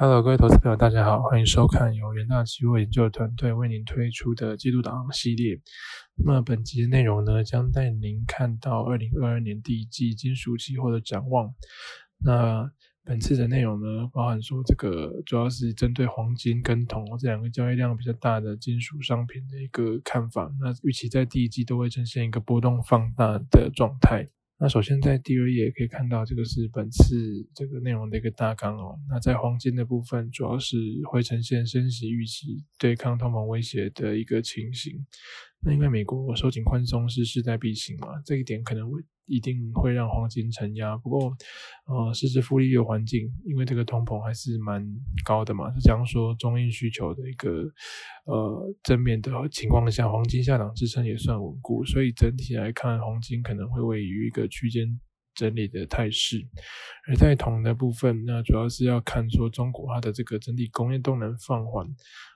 Hello，各位投资朋友，大家好，欢迎收看由元大期货研究团队为您推出的季度导航系列。那么本集的内容呢，将带您看到二零二二年第一季金属期货的展望。那本次的内容呢，包含说这个主要是针对黄金跟铜这两个交易量比较大的金属商品的一个看法。那预期在第一季都会呈现一个波动放大的状态。那首先在第二页可以看到，这个是本次这个内容的一个大纲哦。那在黄金的部分，主要是会呈现升息预期对抗通膨威胁的一个情形。那因为美国收紧宽松是势在必行嘛，这一点可能会。一定会让黄金承压，不过，呃，实质负利率环境，因为这个通膨还是蛮高的嘛，是这样说，中印需求的一个呃正面的情况下，黄金下档支撑也算稳固，所以整体来看，黄金可能会位于一个区间。整理的态势，而在铜的部分，那主要是要看说中国它的这个整体工业动能放缓，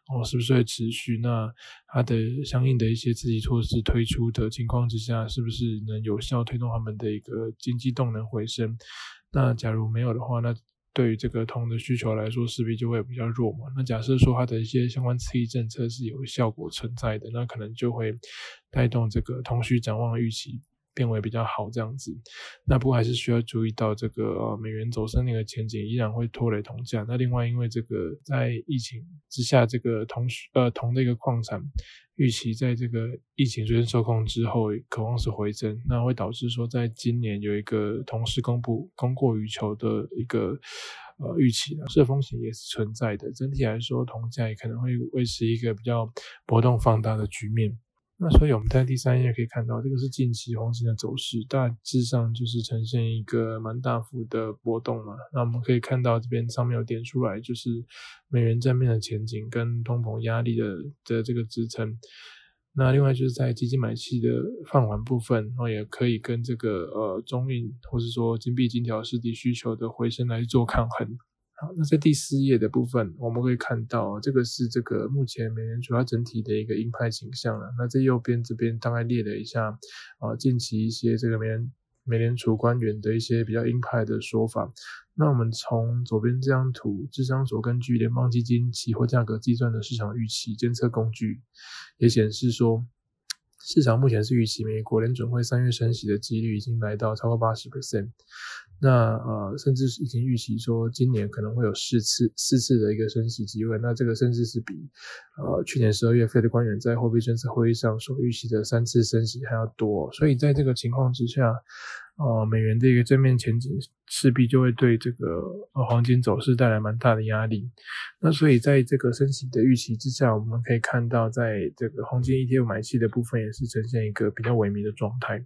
哦，是不是会持续？那它的相应的一些刺激措施推出的情况之下，是不是能有效推动他们的一个经济动能回升？那假如没有的话，那对于这个铜的需求来说，势必就会比较弱嘛。那假设说它的一些相关刺激政策是有效果存在的，那可能就会带动这个铜需展望预期。变为比较好这样子，那不过还是需要注意到这个呃美元走升那个前景依然会拖累铜价。那另外因为这个在疫情之下，这个铜呃铜的一个矿产预期在这个疫情逐渐受控之后，渴望是回增，那会导致说在今年有一个同时公布供过于求的一个呃预期的，这风险也是存在的。整体来说，铜价也可能会维持一个比较波动放大的局面。那所以我们在第三页可以看到，这个是近期黄金的走势，大致上就是呈现一个蛮大幅的波动嘛。那我们可以看到这边上面有点出来，就是美元正面的前景跟通膨压力的的这个支撑。那另外就是在基金买气的放缓部分，然后也可以跟这个呃中印或是说金币金条实体需求的回升来做抗衡。好，那在第四页的部分，我们可以看到这个是这个目前美联储它整体的一个鹰派形象了。那在右边这边大概列了一下啊，近期一些这个美联美联储官员的一些比较鹰派的说法。那我们从左边这张图，智商所根据联邦基金期货价格计算的市场预期监测工具，也显示说，市场目前是预期美国联准会三月升息的几率已经来到超过八十 percent。那呃，甚至是已经预期说今年可能会有四次四次的一个升息机会，那这个甚至是比呃去年十二月费的官员在货币政策会议上所预期的三次升息还要多，所以在这个情况之下，呃，美元的一个正面前景势必就会对这个呃黄金走势带来蛮大的压力。那所以在这个升息的预期之下，我们可以看到在这个黄金 ETF 买气的部分也是呈现一个比较萎靡的状态，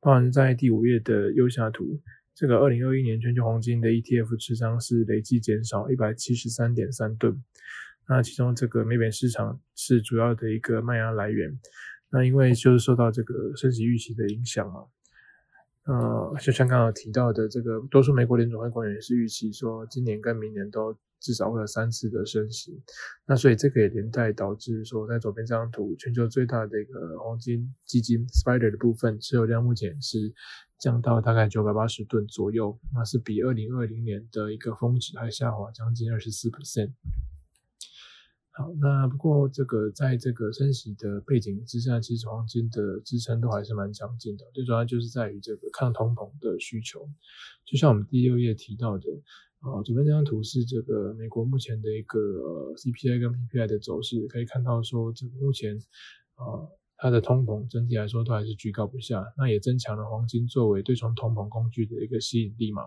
包含在第五页的右下图。这个二零二一年全球黄金的 ETF 持仓是累计减少一百七十三点三吨，那其中这个美元市场是主要的一个卖压来源，那因为就是受到这个升息预期的影响嘛，呃，就像刚刚提到的，这个多数美国联总会官员是预期说今年跟明年都。至少会有三次的升息，那所以这个也连带导致说，在左边这张图，全球最大的一个黄金基金 Spider 的部分持有量目前是降到大概九百八十吨左右，那是比二零二零年的一个峰值还下滑将近二十四 percent。好，那不过这个在这个升息的背景之下，其实黄金的支撑都还是蛮强劲的，最主要就是在于这个抗通膨的需求，就像我们第六页提到的。啊，左边这张图是这个美国目前的一个 CPI 跟 PPI 的走势，可以看到说，这目前啊，它的通膨整体来说都还是居高不下，那也增强了黄金作为对冲通膨工具的一个吸引力嘛。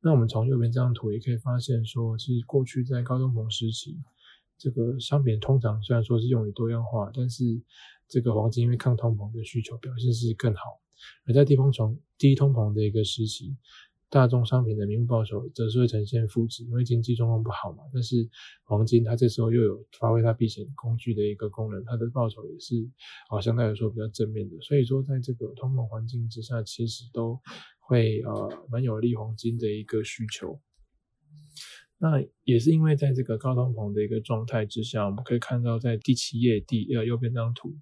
那我们从右边这张图也可以发现说，其实过去在高通膨时期，这个商品通常虽然说是用于多样化，但是这个黄金因为抗通膨的需求表现是更好，而在低通膨低通膨的一个时期。大众商品的名目报酬则是会呈现负值，因为经济状况不好嘛。但是黄金它这时候又有发挥它避险工具的一个功能，它的报酬也是啊相对来说比较正面的。所以说，在这个通膨环境之下，其实都会呃蛮有利黄金的一个需求。那也是因为在这个高通膨的一个状态之下，我们可以看到在第七页第呃右边这张图，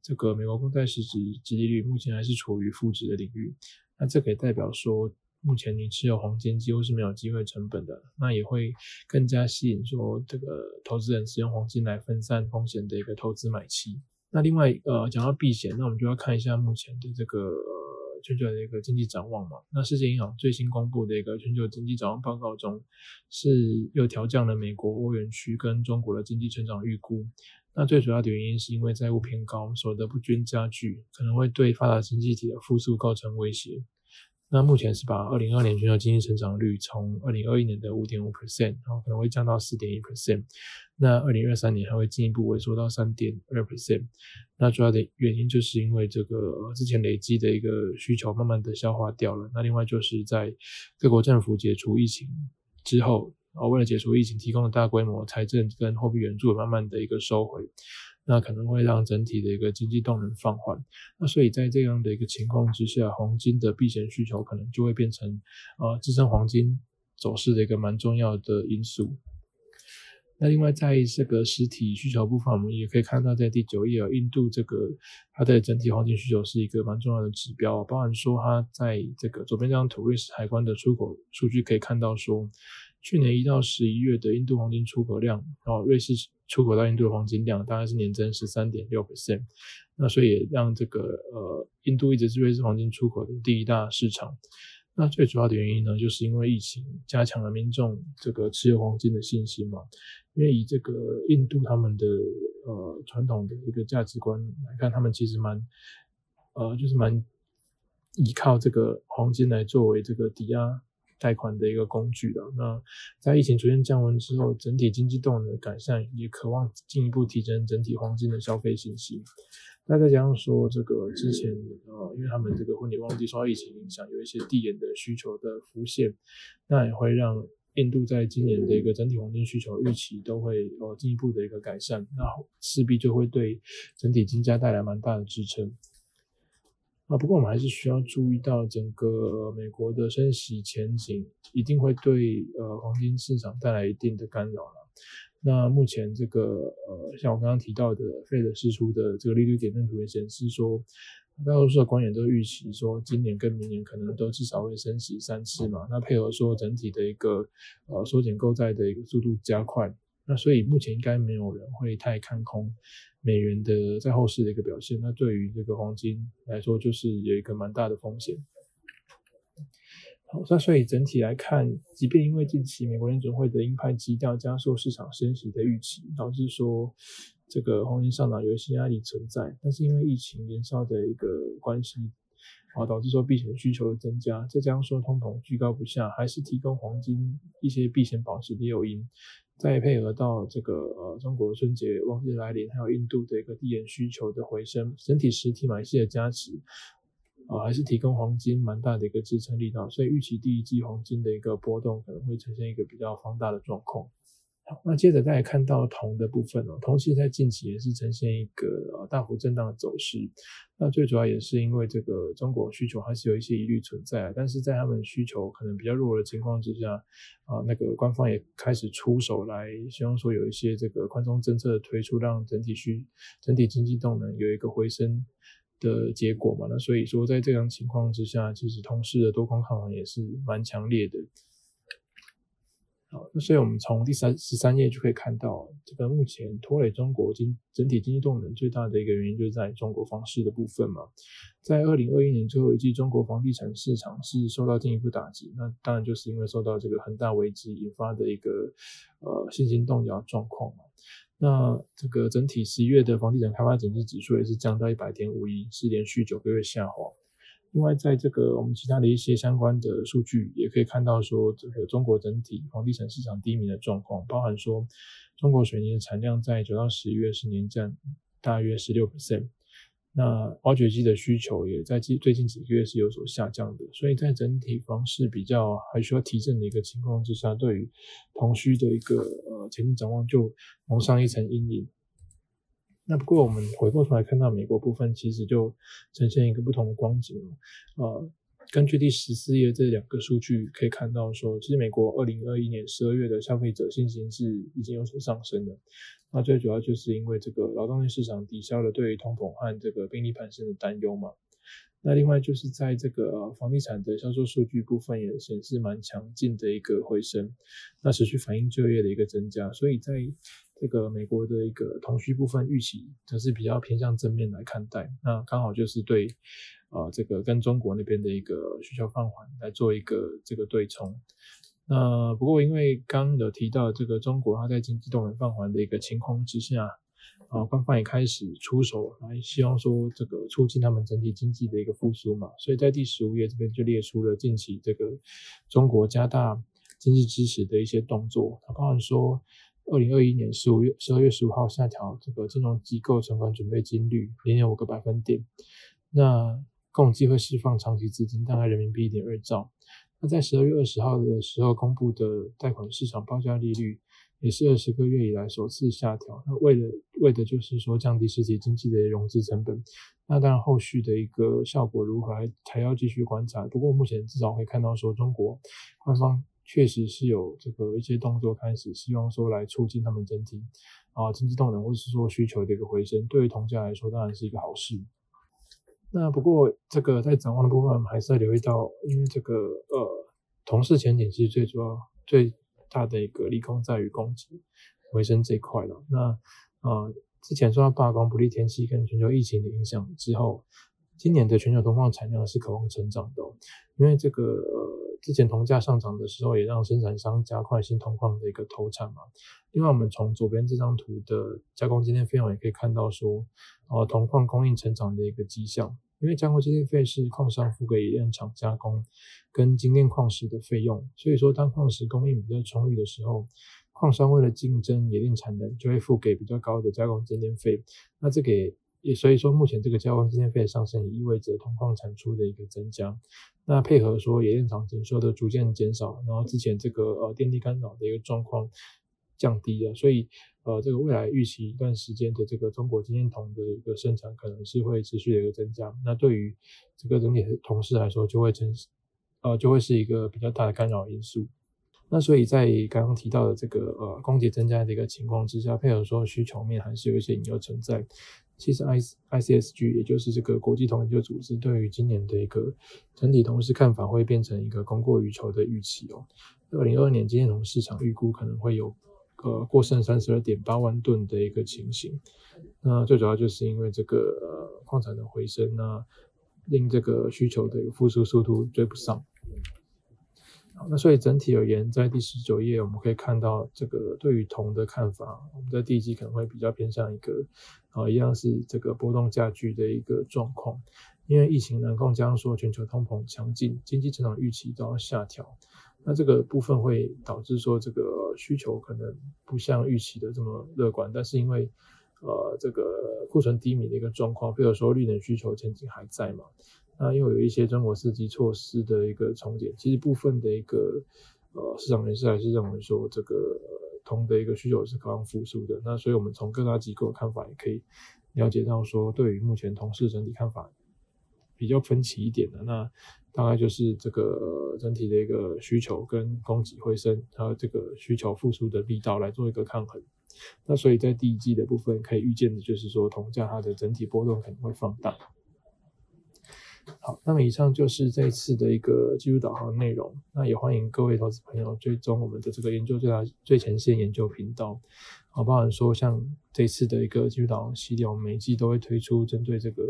这个美国公债实质殖利率目前还是处于负值的领域。那这可以代表说。目前你持有黄金几乎是没有机会成本的，那也会更加吸引说这个投资人使用黄金来分散风险的一个投资买期。那另外呃讲到避险，那我们就要看一下目前的这个。全球的一个经济展望嘛，那世界银行最新公布的一个全球经济展望报告中，是又调降了美国、欧元区跟中国的经济成长预估。那最主要的原因是因为债务偏高，所得不均加剧，可能会对发达经济体的复苏构成威胁。那目前是把二零二年全球经济成长率从二零二一年的五点五 percent，然后可能会降到四点一 percent。那二零二三年还会进一步萎缩到三点二 percent。那主要的原因就是因为这个之前累积的一个需求慢慢的消化掉了。那另外就是在各国政府解除疫情之后，啊，为了解除疫情提供的大规模财政跟货币援助，慢慢的一个收回。那可能会让整体的一个经济动能放缓，那所以在这样的一个情况之下，黄金的避险需求可能就会变成呃支撑黄金走势的一个蛮重要的因素。那另外在这个实体需求部分，我们也可以看到在第九页，印度这个它的整体黄金需求是一个蛮重要的指标，包含说它在这个左边这张图瑞士海关的出口数据可以看到说。去年一到十一月的印度黄金出口量，然后瑞士出口到印度的黄金量大概是年增十三点六 percent，那所以也让这个呃印度一直是瑞士黄金出口的第一大市场。那最主要的原因呢，就是因为疫情加强了民众这个持有黄金的信心嘛。因为以这个印度他们的呃传统的一个价值观来看，他们其实蛮呃就是蛮依靠这个黄金来作为这个抵押。贷款的一个工具了，那在疫情逐渐降温之后，整体经济动能的改善，也渴望进一步提升整体黄金的消费信心。那再加上说，这个之前呃，因为他们这个婚礼旺季受到疫情影响，有一些递延的需求的浮现，那也会让印度在今年的一个整体黄金需求预期都会呃进一步的一个改善，那势必就会对整体金价带来蛮大的支撑。啊，不过我们还是需要注意到，整个美国的升息前景一定会对呃黄金市场带来一定的干扰了。那目前这个呃，像我刚刚提到的费德释出的这个利率点阵图也显示说，大多数的官员都预期说，今年跟明年可能都至少会升息三次嘛。那配合说整体的一个呃缩减购债的一个速度加快。那所以目前应该没有人会太看空美元的在后市的一个表现。那对于这个黄金来说，就是有一个蛮大的风险。好，那所以整体来看，即便因为近期美国联准会的鹰派基调加速市场升息的预期，导致说这个黄金上涨有一些压力存在，但是因为疫情延烧的一个关系，啊，导致说避险需求的增加，再加上说通膨居高不下，还是提供黄金一些避险保值的诱因。再配合到这个呃中国春节旺季来临，还有印度的一个地缘需求的回升，整体实体买气的加持，啊还是提供黄金蛮大的一个支撑力道，所以预期第一季黄金的一个波动可能会呈现一个比较放大的状况。那接着再来看到铜的部分哦，铜其实在近期也是呈现一个呃大幅震荡的走势。那最主要也是因为这个中国需求还是有一些疑虑存在，但是在他们需求可能比较弱的情况之下，啊，那个官方也开始出手来，希望说有一些这个宽松政策的推出，让整体需整体经济动能有一个回升的结果嘛。那所以说在这样情况之下，其实同时的多空看法也是蛮强烈的。那所以，我们从第三十三页就可以看到，这个目前拖累中国经整体经济动能最大的一个原因，就是在中国房市的部分嘛。在二零二一年最后一季，中国房地产市场是受到进一步打击。那当然就是因为受到这个恒大危机引发的一个呃信心动摇状况嘛。那这个整体十一月的房地产开发景气指数也是降到一百点五一，是连续九个月下滑。另外，在这个我们其他的一些相关的数据，也可以看到说，这个中国整体房地产市场低迷的状况，包含说，中国水泥的产量在九到十一月是年降大约十六 percent，那挖掘机的需求也在近最近几个月是有所下降的，所以在整体房市比较还需要提振的一个情况之下，对于同需的一个呃前景展望就蒙上一层阴影。那不过我们回过头来看到美国部分，其实就呈现一个不同的光景了呃，根据第十四页这两个数据可以看到，说其实美国二零二一年十二月的消费者信心是已经有所上升的。那最主要就是因为这个劳动力市场抵消了对于通膨和这个病例攀升的担忧嘛。那另外就是在这个房地产的销售数据部分也显示蛮强劲的一个回升，那持续反映就业的一个增加，所以在这个美国的一个同需部分预期则是比较偏向正面来看待，那刚好就是对啊这个跟中国那边的一个需求放缓来做一个这个对冲。那不过因为刚刚有提到这个中国它在经济动能放缓的一个情况之下。啊，官方也开始出手来，希望说这个促进他们整体经济的一个复苏嘛。所以在第十五页这边就列出了近期这个中国加大经济支持的一些动作。它包含说，二零二一年十五月十二月十五号下调这个金融机构存款准备金率零点五个百分点，那共计会释放长期资金大概人民币一点二兆。那在十二月二十号的时候公布的贷款市场报价利率。也是二十个月以来首次下调，那为了为的就是说降低实体经济的融资成本。那当然后续的一个效果如何还还要继续观察。不过目前至少可以看到说，中国官方确实是有这个一些动作开始，希望说来促进他们整体啊经济动能或是说需求的一个回升。对于铜价来说，当然是一个好事。那不过这个在展望的部分，还是要留意到，因为这个呃铜市前景其实最主要最。大的一个利空在于供给回升这一块了。那呃，之前受到罢工、不利天气跟全球疫情的影响之后，今年的全球铜矿产量是渴望成长的。因为这个呃，之前铜价上涨的时候，也让生产商加快新铜矿的一个投产嘛。另外，我们从左边这张图的加工今天费用也可以看到说，呃，铜矿供应成长的一个迹象。因为加工精炼费是矿商付给冶炼厂加工跟精炼矿石的费用，所以说当矿石供应比较充裕的时候，矿商为了竞争冶炼产能，就会付给比较高的加工精炼费。那这个也所以说目前这个加工精炼费的上升，也意味着铜矿产出的一个增加。那配合说冶炼厂减收的逐渐减少，然后之前这个呃电力干扰的一个状况降低了，所以。呃，这个未来预期一段时间的这个中国精炼铜的一个生产可能是会持续的一个增加，那对于这个整体的铜市来说，就会成呃就会是一个比较大的干扰因素。那所以在刚刚提到的这个呃供给增加的一个情况之下，配合说需求面还是有一些隐忧存在。其实 I I C S G 也就是这个国际铜研究组织对于今年的一个整体铜市看法会变成一个供过于求的预期哦。二零二二年精炼铜市场预估可能会有。呃，过剩三十二点八万吨的一个情形，那最主要就是因为这个呃矿产的回升呢，令这个需求的一个复苏速度追不上。那所以整体而言，在第十九页我们可以看到，这个对于铜的看法，我们在第一季可能会比较偏向一个啊，一样是这个波动加剧的一个状况，因为疫情难控，加上说全球通膨强劲，经济增长预期都要下调。那这个部分会导致说这个需求可能不像预期的这么乐观，但是因为呃这个库存低迷的一个状况，比如说绿能需求前景还在嘛，那又有一些中国刺激措施的一个重点，其实部分的一个呃市场人士还是认为说这个铜的一个需求是可望复苏的，那所以我们从各大机构的看法也可以了解到说，对于目前铜市整体看法比较分歧一点的那。大概就是这个整体的一个需求跟供给回升，还有这个需求复苏的力道来做一个抗衡。那所以在第一季的部分可以预见的就是说，铜价它的整体波动可能会放大。好，那么以上就是这一次的一个技术导航内容。那也欢迎各位投资朋友追踪我们的这个研究最大最前线研究频道。好，包含说像这次的一个技术导航系列，我们每季都会推出针对这个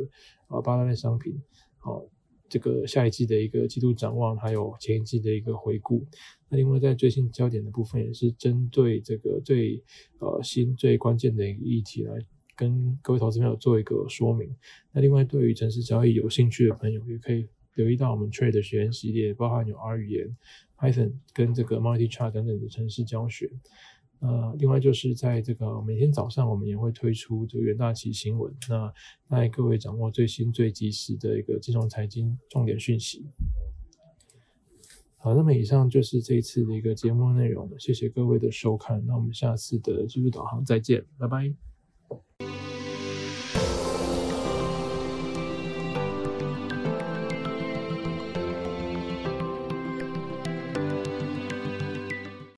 啊八大类商品。好。这个下一季的一个季度展望，还有前一季的一个回顾。那另外在最新焦点的部分，也是针对这个最呃新最关键的一个议题来跟各位投资朋友做一个说明。那另外对于城市交易有兴趣的朋友，也可以留意到我们 Trade 的学员系列，包含有 R 语言、Python 跟这个 Multi Chart 等等的城市教学。呃，另外就是在这个每天早上，我们也会推出这个元大旗新闻，那带各位掌握最新最及时的一个金融财经重点讯息。好，那么以上就是这一次的一个节目内容，谢谢各位的收看，那我们下次的技术导航再见，拜拜。